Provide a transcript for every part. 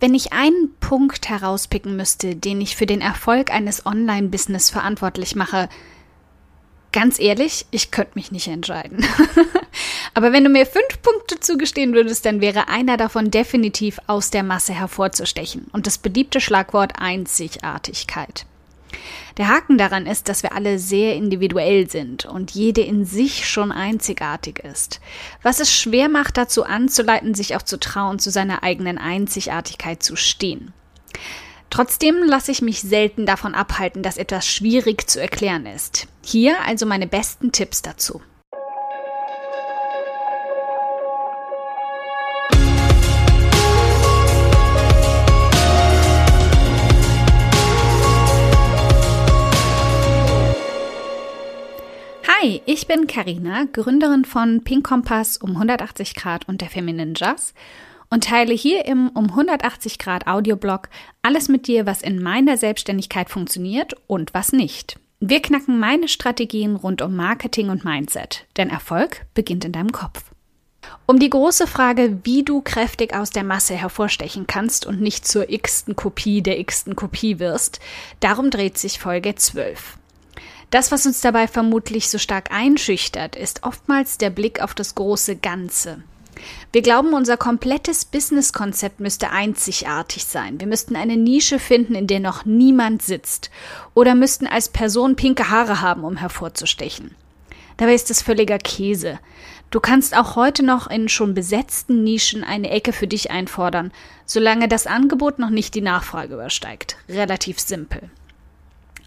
Wenn ich einen Punkt herauspicken müsste, den ich für den Erfolg eines Online-Business verantwortlich mache, ganz ehrlich, ich könnte mich nicht entscheiden. Aber wenn du mir fünf Punkte zugestehen würdest, dann wäre einer davon definitiv aus der Masse hervorzustechen und das beliebte Schlagwort Einzigartigkeit. Der Haken daran ist, dass wir alle sehr individuell sind und jede in sich schon einzigartig ist, was es schwer macht, dazu anzuleiten, sich auch zu trauen, zu seiner eigenen Einzigartigkeit zu stehen. Trotzdem lasse ich mich selten davon abhalten, dass etwas schwierig zu erklären ist. Hier also meine besten Tipps dazu. Hi, ich bin Karina, Gründerin von Pink Kompass um 180 Grad und der Feminine Jazz und teile hier im um 180 Grad Audioblog alles mit dir, was in meiner Selbstständigkeit funktioniert und was nicht. Wir knacken meine Strategien rund um Marketing und Mindset, denn Erfolg beginnt in deinem Kopf. Um die große Frage, wie du kräftig aus der Masse hervorstechen kannst und nicht zur x-ten Kopie der x-ten Kopie wirst, darum dreht sich Folge 12. Das, was uns dabei vermutlich so stark einschüchtert, ist oftmals der Blick auf das große Ganze. Wir glauben, unser komplettes Businesskonzept müsste einzigartig sein. Wir müssten eine Nische finden, in der noch niemand sitzt. Oder müssten als Person pinke Haare haben, um hervorzustechen. Dabei ist es völliger Käse. Du kannst auch heute noch in schon besetzten Nischen eine Ecke für dich einfordern, solange das Angebot noch nicht die Nachfrage übersteigt. Relativ simpel.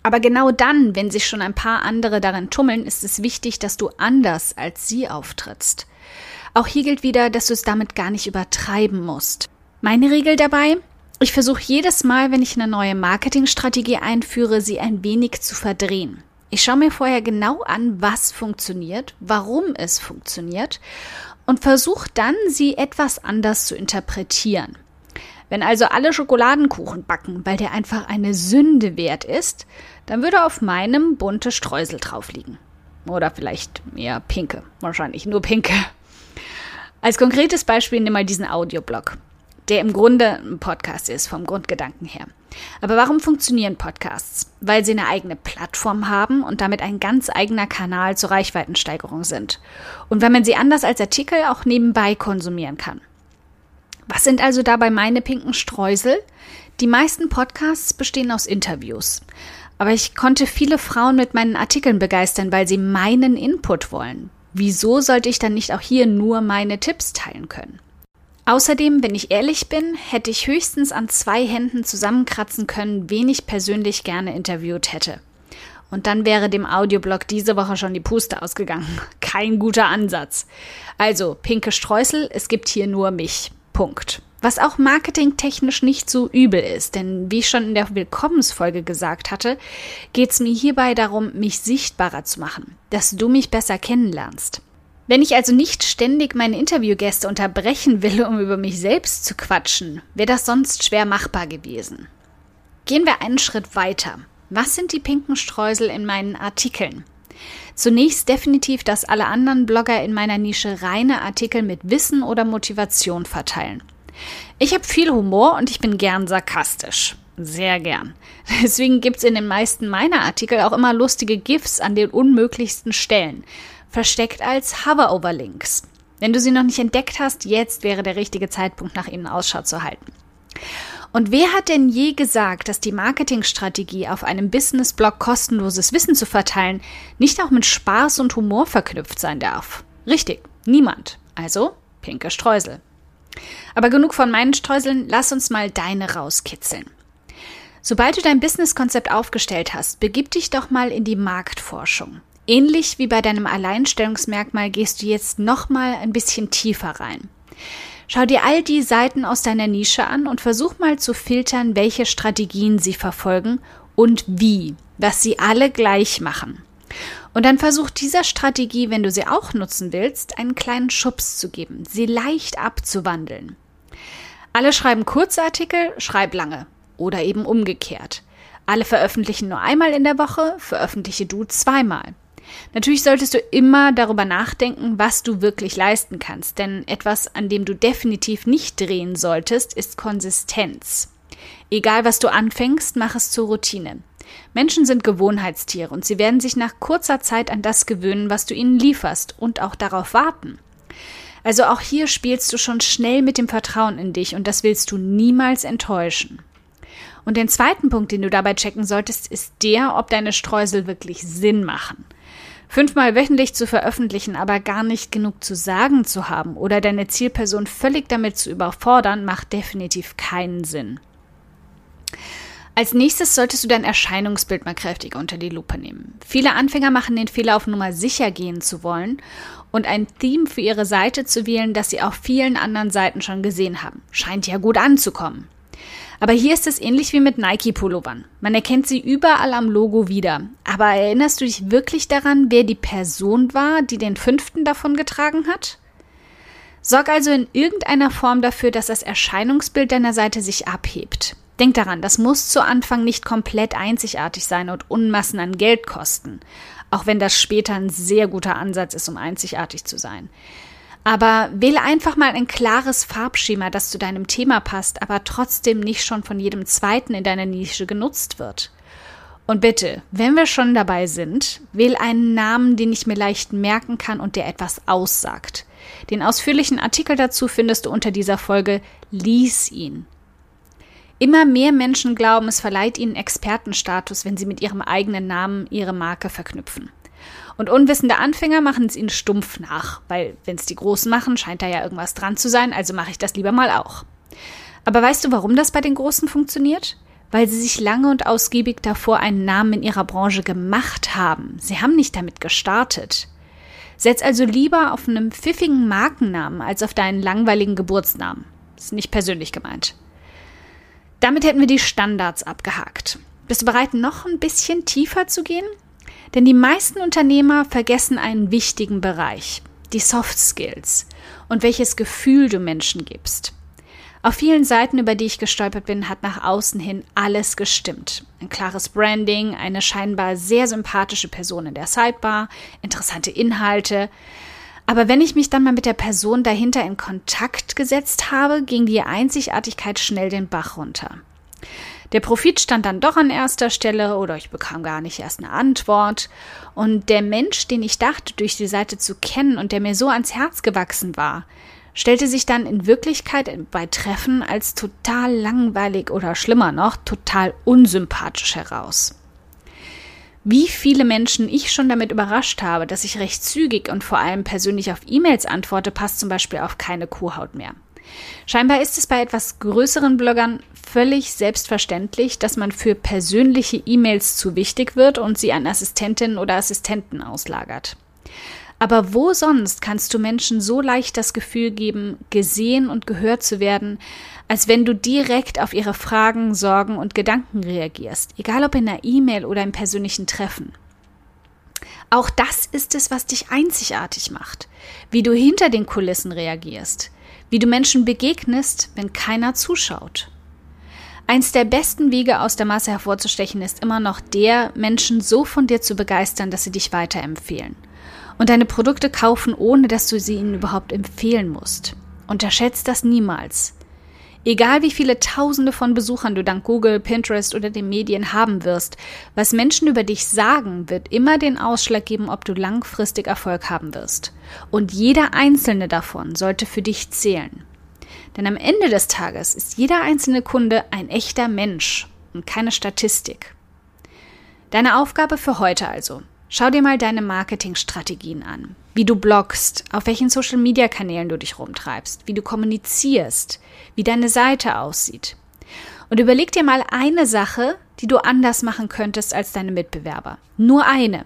Aber genau dann, wenn sich schon ein paar andere darin tummeln, ist es wichtig, dass du anders als sie auftrittst. Auch hier gilt wieder, dass du es damit gar nicht übertreiben musst. Meine Regel dabei? Ich versuche jedes Mal, wenn ich eine neue Marketingstrategie einführe, sie ein wenig zu verdrehen. Ich schaue mir vorher genau an, was funktioniert, warum es funktioniert und versuche dann, sie etwas anders zu interpretieren. Wenn also alle Schokoladenkuchen backen, weil der einfach eine Sünde wert ist, dann würde auf meinem bunte Streusel drauf liegen. Oder vielleicht eher pinke. Wahrscheinlich nur pinke. Als konkretes Beispiel nimm mal diesen Audioblog, der im Grunde ein Podcast ist, vom Grundgedanken her. Aber warum funktionieren Podcasts? Weil sie eine eigene Plattform haben und damit ein ganz eigener Kanal zur Reichweitensteigerung sind. Und weil man sie anders als Artikel auch nebenbei konsumieren kann. Was sind also dabei meine pinken Streusel? Die meisten Podcasts bestehen aus Interviews. Aber ich konnte viele Frauen mit meinen Artikeln begeistern, weil sie meinen Input wollen. Wieso sollte ich dann nicht auch hier nur meine Tipps teilen können? Außerdem, wenn ich ehrlich bin, hätte ich höchstens an zwei Händen zusammenkratzen können, wen ich persönlich gerne interviewt hätte. Und dann wäre dem Audioblog diese Woche schon die Puste ausgegangen. Kein guter Ansatz. Also, pinke Streusel, es gibt hier nur mich. Punkt. Was auch marketingtechnisch nicht so übel ist, denn wie ich schon in der Willkommensfolge gesagt hatte, geht es mir hierbei darum, mich sichtbarer zu machen, dass du mich besser kennenlernst. Wenn ich also nicht ständig meine Interviewgäste unterbrechen will, um über mich selbst zu quatschen, wäre das sonst schwer machbar gewesen. Gehen wir einen Schritt weiter. Was sind die pinken Streusel in meinen Artikeln? Zunächst definitiv, dass alle anderen Blogger in meiner Nische reine Artikel mit Wissen oder Motivation verteilen. Ich habe viel Humor und ich bin gern sarkastisch. Sehr gern. Deswegen gibt's in den meisten meiner Artikel auch immer lustige GIFs an den unmöglichsten Stellen, versteckt als Hover-Overlinks. Wenn du sie noch nicht entdeckt hast, jetzt wäre der richtige Zeitpunkt, nach ihnen Ausschau zu halten. Und wer hat denn je gesagt, dass die Marketingstrategie auf einem Businessblog kostenloses Wissen zu verteilen nicht auch mit Spaß und Humor verknüpft sein darf? Richtig, niemand. Also pinke Streusel. Aber genug von meinen Streuseln, lass uns mal deine rauskitzeln. Sobald du dein Businesskonzept aufgestellt hast, begib dich doch mal in die Marktforschung. Ähnlich wie bei deinem Alleinstellungsmerkmal gehst du jetzt noch mal ein bisschen tiefer rein. Schau dir all die Seiten aus deiner Nische an und versuch mal zu filtern, welche Strategien sie verfolgen und wie, was sie alle gleich machen. Und dann versuch dieser Strategie, wenn du sie auch nutzen willst, einen kleinen Schubs zu geben, sie leicht abzuwandeln. Alle schreiben kurze Artikel, schreib lange oder eben umgekehrt. Alle veröffentlichen nur einmal in der Woche, veröffentliche du zweimal. Natürlich solltest du immer darüber nachdenken, was du wirklich leisten kannst, denn etwas, an dem du definitiv nicht drehen solltest, ist Konsistenz. Egal was du anfängst, mach es zur Routine. Menschen sind Gewohnheitstiere und sie werden sich nach kurzer Zeit an das gewöhnen, was du ihnen lieferst und auch darauf warten. Also auch hier spielst du schon schnell mit dem Vertrauen in dich und das willst du niemals enttäuschen. Und den zweiten Punkt, den du dabei checken solltest, ist der, ob deine Streusel wirklich Sinn machen. Fünfmal wöchentlich zu veröffentlichen, aber gar nicht genug zu sagen zu haben oder deine Zielperson völlig damit zu überfordern, macht definitiv keinen Sinn. Als nächstes solltest du dein Erscheinungsbild mal kräftig unter die Lupe nehmen. Viele Anfänger machen den Fehler, auf Nummer sicher gehen zu wollen und ein Theme für ihre Seite zu wählen, das sie auf vielen anderen Seiten schon gesehen haben. Scheint ja gut anzukommen. Aber hier ist es ähnlich wie mit Nike-Pullovern. Man erkennt sie überall am Logo wieder. Aber erinnerst du dich wirklich daran, wer die Person war, die den fünften davon getragen hat? Sorg also in irgendeiner Form dafür, dass das Erscheinungsbild deiner Seite sich abhebt. Denk daran, das muss zu Anfang nicht komplett einzigartig sein und Unmassen an Geld kosten, auch wenn das später ein sehr guter Ansatz ist, um einzigartig zu sein. Aber wähle einfach mal ein klares Farbschema, das zu deinem Thema passt, aber trotzdem nicht schon von jedem zweiten in deiner Nische genutzt wird. Und bitte, wenn wir schon dabei sind, wähl einen Namen, den ich mir leicht merken kann und der etwas aussagt. Den ausführlichen Artikel dazu findest du unter dieser Folge. Lies ihn. Immer mehr Menschen glauben, es verleiht ihnen Expertenstatus, wenn sie mit ihrem eigenen Namen ihre Marke verknüpfen. Und unwissende Anfänger machen es ihnen stumpf nach, weil wenn es die Großen machen, scheint da ja irgendwas dran zu sein, also mache ich das lieber mal auch. Aber weißt du, warum das bei den Großen funktioniert? Weil sie sich lange und ausgiebig davor einen Namen in ihrer Branche gemacht haben. Sie haben nicht damit gestartet. Setz also lieber auf einen pfiffigen Markennamen als auf deinen langweiligen Geburtsnamen. Ist nicht persönlich gemeint. Damit hätten wir die Standards abgehakt. Bist du bereit, noch ein bisschen tiefer zu gehen? Denn die meisten Unternehmer vergessen einen wichtigen Bereich, die Soft Skills und welches Gefühl du Menschen gibst. Auf vielen Seiten, über die ich gestolpert bin, hat nach außen hin alles gestimmt. Ein klares Branding, eine scheinbar sehr sympathische Person in der Sidebar, interessante Inhalte. Aber wenn ich mich dann mal mit der Person dahinter in Kontakt gesetzt habe, ging die Einzigartigkeit schnell den Bach runter. Der Profit stand dann doch an erster Stelle oder ich bekam gar nicht erst eine Antwort. Und der Mensch, den ich dachte, durch die Seite zu kennen und der mir so ans Herz gewachsen war, stellte sich dann in Wirklichkeit bei Treffen als total langweilig oder schlimmer noch, total unsympathisch heraus. Wie viele Menschen ich schon damit überrascht habe, dass ich recht zügig und vor allem persönlich auf E-Mails antworte, passt zum Beispiel auf keine Kuhhaut mehr. Scheinbar ist es bei etwas größeren Bloggern völlig selbstverständlich, dass man für persönliche E-Mails zu wichtig wird und sie an Assistentinnen oder Assistenten auslagert. Aber wo sonst kannst du Menschen so leicht das Gefühl geben, gesehen und gehört zu werden, als wenn du direkt auf ihre Fragen, Sorgen und Gedanken reagierst, egal ob in einer E-Mail oder im persönlichen Treffen. Auch das ist es, was dich einzigartig macht, wie du hinter den Kulissen reagierst, wie du Menschen begegnest, wenn keiner zuschaut. Eins der besten Wege aus der Masse hervorzustechen ist immer noch der, Menschen so von dir zu begeistern, dass sie dich weiterempfehlen. Und deine Produkte kaufen, ohne dass du sie ihnen überhaupt empfehlen musst. Unterschätzt das niemals. Egal wie viele Tausende von Besuchern du dank Google, Pinterest oder den Medien haben wirst, was Menschen über dich sagen, wird immer den Ausschlag geben, ob du langfristig Erfolg haben wirst. Und jeder einzelne davon sollte für dich zählen. Denn am Ende des Tages ist jeder einzelne Kunde ein echter Mensch und keine Statistik. Deine Aufgabe für heute also. Schau dir mal deine Marketingstrategien an. Wie du bloggst, auf welchen Social-Media-Kanälen du dich rumtreibst, wie du kommunizierst, wie deine Seite aussieht. Und überleg dir mal eine Sache, die du anders machen könntest als deine Mitbewerber. Nur eine.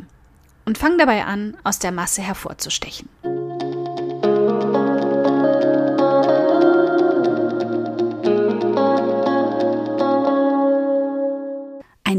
Und fang dabei an, aus der Masse hervorzustechen.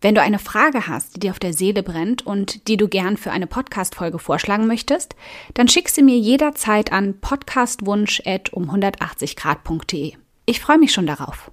Wenn du eine Frage hast, die dir auf der Seele brennt und die du gern für eine Podcast-Folge vorschlagen möchtest, dann schick sie mir jederzeit an podcastwunsch.um180grad.de. Ich freue mich schon darauf.